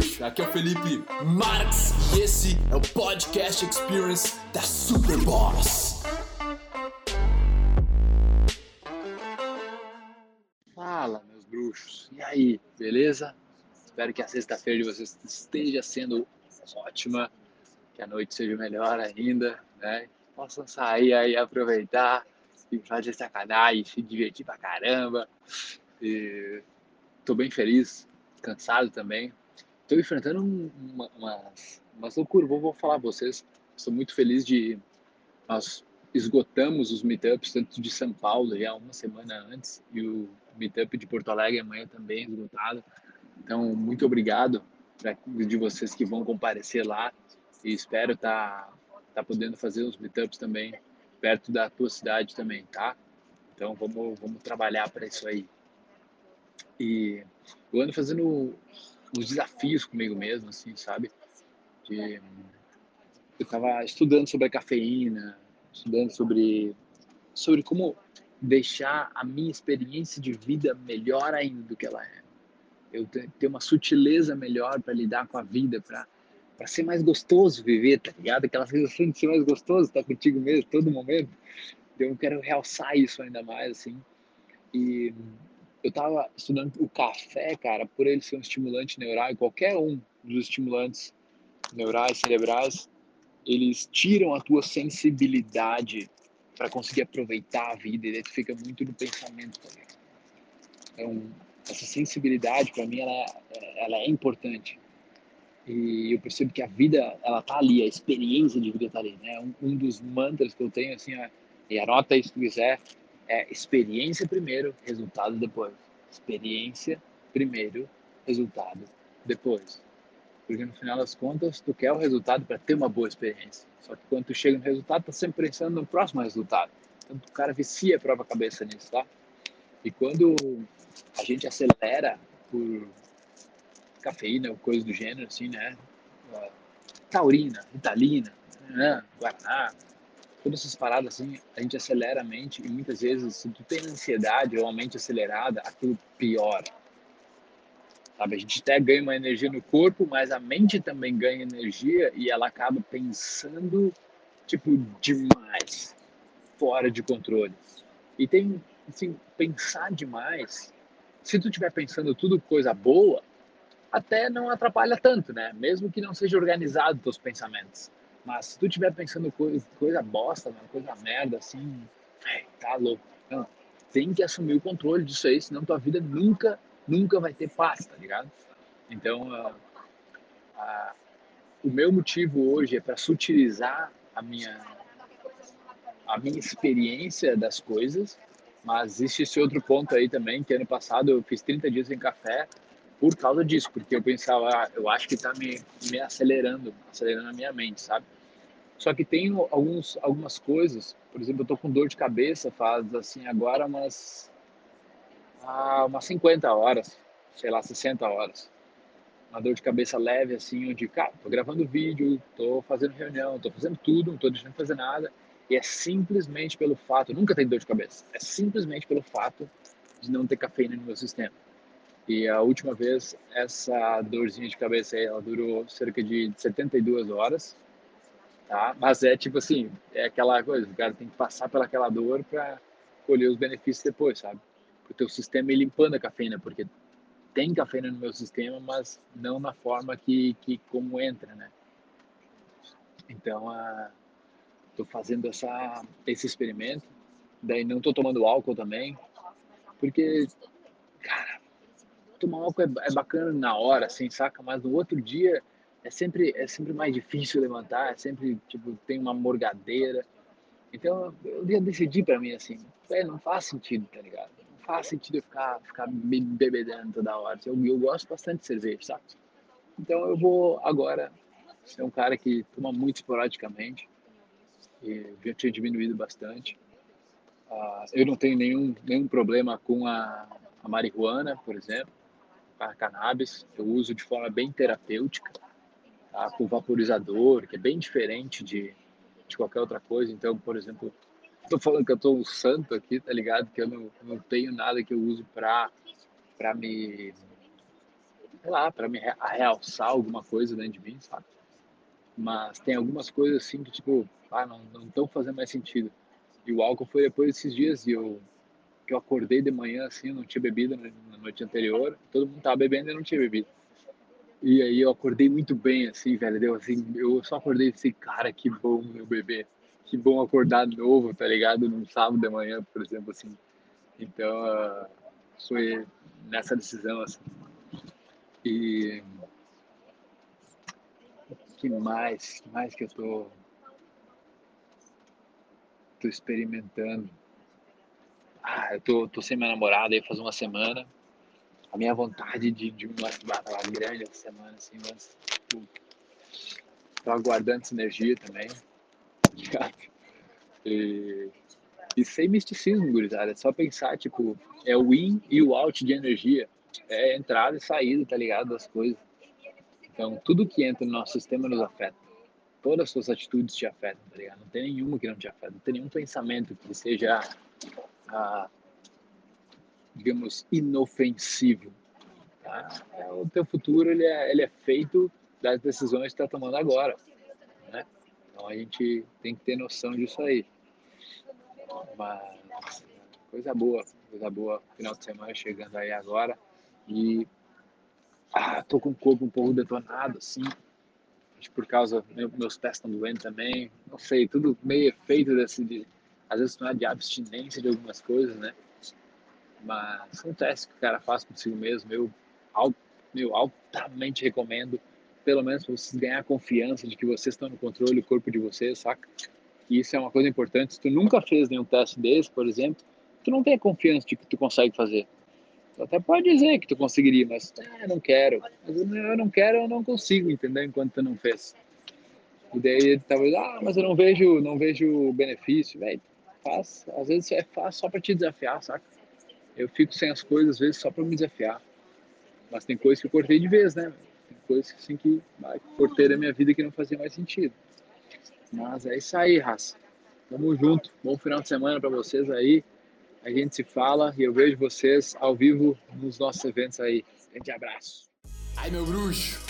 Aqui é o Felipe Marx e esse é o Podcast Experience da Superboss. Fala, meus bruxos. E aí, beleza? Espero que a sexta-feira de vocês esteja sendo ótima, que a noite seja melhor ainda, né? Possam sair aí, aproveitar e fazer sacanagem, se divertir pra caramba. E tô bem feliz, cansado também. Estou enfrentando uma, umas, umas loucuras, vou, vou falar pra vocês. Estou muito feliz de. Nós esgotamos os meetups, tanto de São Paulo já uma semana antes, e o meetup de Porto Alegre amanhã também esgotado. Então, muito obrigado pra, de vocês que vão comparecer lá e espero estar tá, tá podendo fazer os meetups também perto da tua cidade também, tá? Então, vamos, vamos trabalhar para isso aí. E eu ando fazendo uns desafios comigo mesmo, assim, sabe? De, eu estava estudando sobre a cafeína, estudando sobre, sobre como deixar a minha experiência de vida melhor ainda do que ela é. Eu ter uma sutileza melhor para lidar com a vida, para para ser mais gostoso viver, tá ligado? Aquela sensação de ser mais gostoso, estar tá contigo mesmo todo momento. Então eu quero realçar isso ainda mais, assim. E eu tava estudando o café, cara, por ele ser um estimulante neural, e qualquer um dos estimulantes neurais, cerebrais, eles tiram a tua sensibilidade para conseguir aproveitar a vida, e tu fica muito no pensamento também. Então, essa sensibilidade, para mim, ela é, ela é importante. E eu percebo que a vida, ela tá ali, a experiência de vida tá ali, né? Um, um dos mantras que eu tenho, assim, ó, e anota isso se quiser, é experiência primeiro, resultado depois. Experiência primeiro, resultado depois. Porque no final das contas, tu quer o resultado para ter uma boa experiência. Só que quando tu chega no resultado, tá sempre pensando no próximo resultado. Então o cara vicia a própria cabeça nisso, tá? E quando a gente acelera por cafeína ou coisa do gênero, assim, né? Taurina, Italina, né? Guaraná, todas essas paradas assim, a gente acelera a mente e muitas vezes se tu tem ansiedade ou a mente acelerada, aquilo piora. Sabe? A gente até ganha uma energia no corpo, mas a mente também ganha energia e ela acaba pensando tipo demais, fora de controle. E tem assim, pensar demais. Se tu estiver pensando tudo coisa boa, até não atrapalha tanto, né? Mesmo que não seja organizado teus pensamentos. Mas se tu estiver pensando coisa, coisa bosta, né? coisa merda, assim, tá louco. Não, tem que assumir o controle disso aí, senão tua vida nunca, nunca vai ter paz, tá ligado? Então, uh, uh, o meu motivo hoje é para sutilizar a minha, a minha experiência das coisas, mas existe esse outro ponto aí também, que ano passado eu fiz 30 dias sem café por causa disso, porque eu pensava, ah, eu acho que está me, me acelerando, acelerando a minha mente, sabe? Só que tem alguns, algumas coisas, por exemplo, eu tô com dor de cabeça faz assim agora umas ah, umas 50 horas, sei lá, 60 horas. Uma dor de cabeça leve assim, onde, cara, tô gravando vídeo, tô fazendo reunião, tô fazendo tudo, não tô deixando de fazer nada, e é simplesmente pelo fato, nunca tem dor de cabeça, é simplesmente pelo fato de não ter cafeína no meu sistema. E a última vez, essa dorzinha de cabeça aí, ela durou cerca de 72 horas, tá? Mas é tipo assim, é aquela coisa, o cara tem que passar pelaquela dor para colher os benefícios depois, sabe? O teu sistema ir limpando a cafeína, porque tem cafeína no meu sistema, mas não na forma que, que como entra, né? Então, a, tô fazendo essa, esse experimento, daí não tô tomando álcool também, porque, cara, tomar álcool é, é bacana na hora, assim, saca? Mas no outro dia é sempre, é sempre mais difícil levantar, é sempre, tipo, tem uma morgadeira. Então, eu ia decidir para mim, assim, é, não faz sentido, tá ligado? Não faz sentido eu ficar, ficar me bebedando toda hora. Eu, eu gosto bastante de cerveja, sabe? Então, eu vou agora ser um cara que toma muito esporadicamente. E já tinha diminuído bastante. Uh, eu não tenho nenhum, nenhum problema com a, a marihuana, por exemplo a cannabis, eu uso de forma bem terapêutica, tá? com vaporizador, que é bem diferente de, de qualquer outra coisa. Então, por exemplo, estou falando que eu estou um santo aqui, tá ligado? Que eu não, não tenho nada que eu uso para para me sei lá, para me realçar alguma coisa dentro de mim, sabe? Mas tem algumas coisas assim que, tipo, ah, não estão fazendo mais sentido. E o álcool foi depois desses dias e eu que eu acordei de manhã assim, não tinha bebido na noite anterior, todo mundo tava bebendo e não tinha bebido. E aí eu acordei muito bem, assim, velho, deu assim, eu só acordei assim, cara, que bom meu bebê, que bom acordar novo, tá ligado? Num sábado de manhã, por exemplo, assim. Então, uh, foi nessa decisão, assim. E que mais, que mais que eu tô, tô experimentando? Eu tô, tô sem minha namorada aí faz uma semana. A minha vontade de, de uma bata lá grande essa semana, assim, mas tipo, tô aguardando energia também. E, e sem misticismo, gurizada. É só pensar, tipo, é o in e o out de energia. É entrada e saída, tá ligado? Das coisas. Então, tudo que entra no nosso sistema nos afeta. Todas as suas atitudes te afetam, tá ligado? Não tem nenhuma que não te afeta. Não tem nenhum pensamento que seja ah, digamos, inofensivo. Tá? É, o teu futuro ele é, ele é feito das decisões que está tomando agora. Né? Então a gente tem que ter noção disso aí. Mas coisa boa, coisa boa. Final de semana chegando aí agora. E ah, tô com o corpo um pouco detonado, assim. Por causa, meus pés estão doendo também. Não sei, tudo meio efeito desse, de, às vezes não é de abstinência de algumas coisas, né? Mas são testes que o cara faz consigo mesmo. Eu, meu, altamente recomendo, pelo menos para vocês ganhar confiança de que vocês estão no controle do corpo de vocês, saca? E isso é uma coisa importante. Se tu nunca fez nenhum teste desse, por exemplo, tu não tem confiança de que tu consegue fazer. Tu até pode dizer que tu conseguiria, mas ah, não quero. Mas eu não quero, eu não consigo, entender Enquanto tu não fez. E daí talvez, ah, mas eu não vejo, não vejo benefício, velho faz, às vezes é fácil só para te desafiar, saca? Eu fico sem as coisas, às vezes, só para me desafiar. Mas tem coisas que eu cortei de vez, né? Tem coisas assim que cortei da minha vida que não fazia mais sentido. Mas é isso aí, raça. Tamo junto. Bom final de semana para vocês aí. A gente se fala e eu vejo vocês ao vivo nos nossos eventos aí. Grande abraço. Ai, meu bruxo.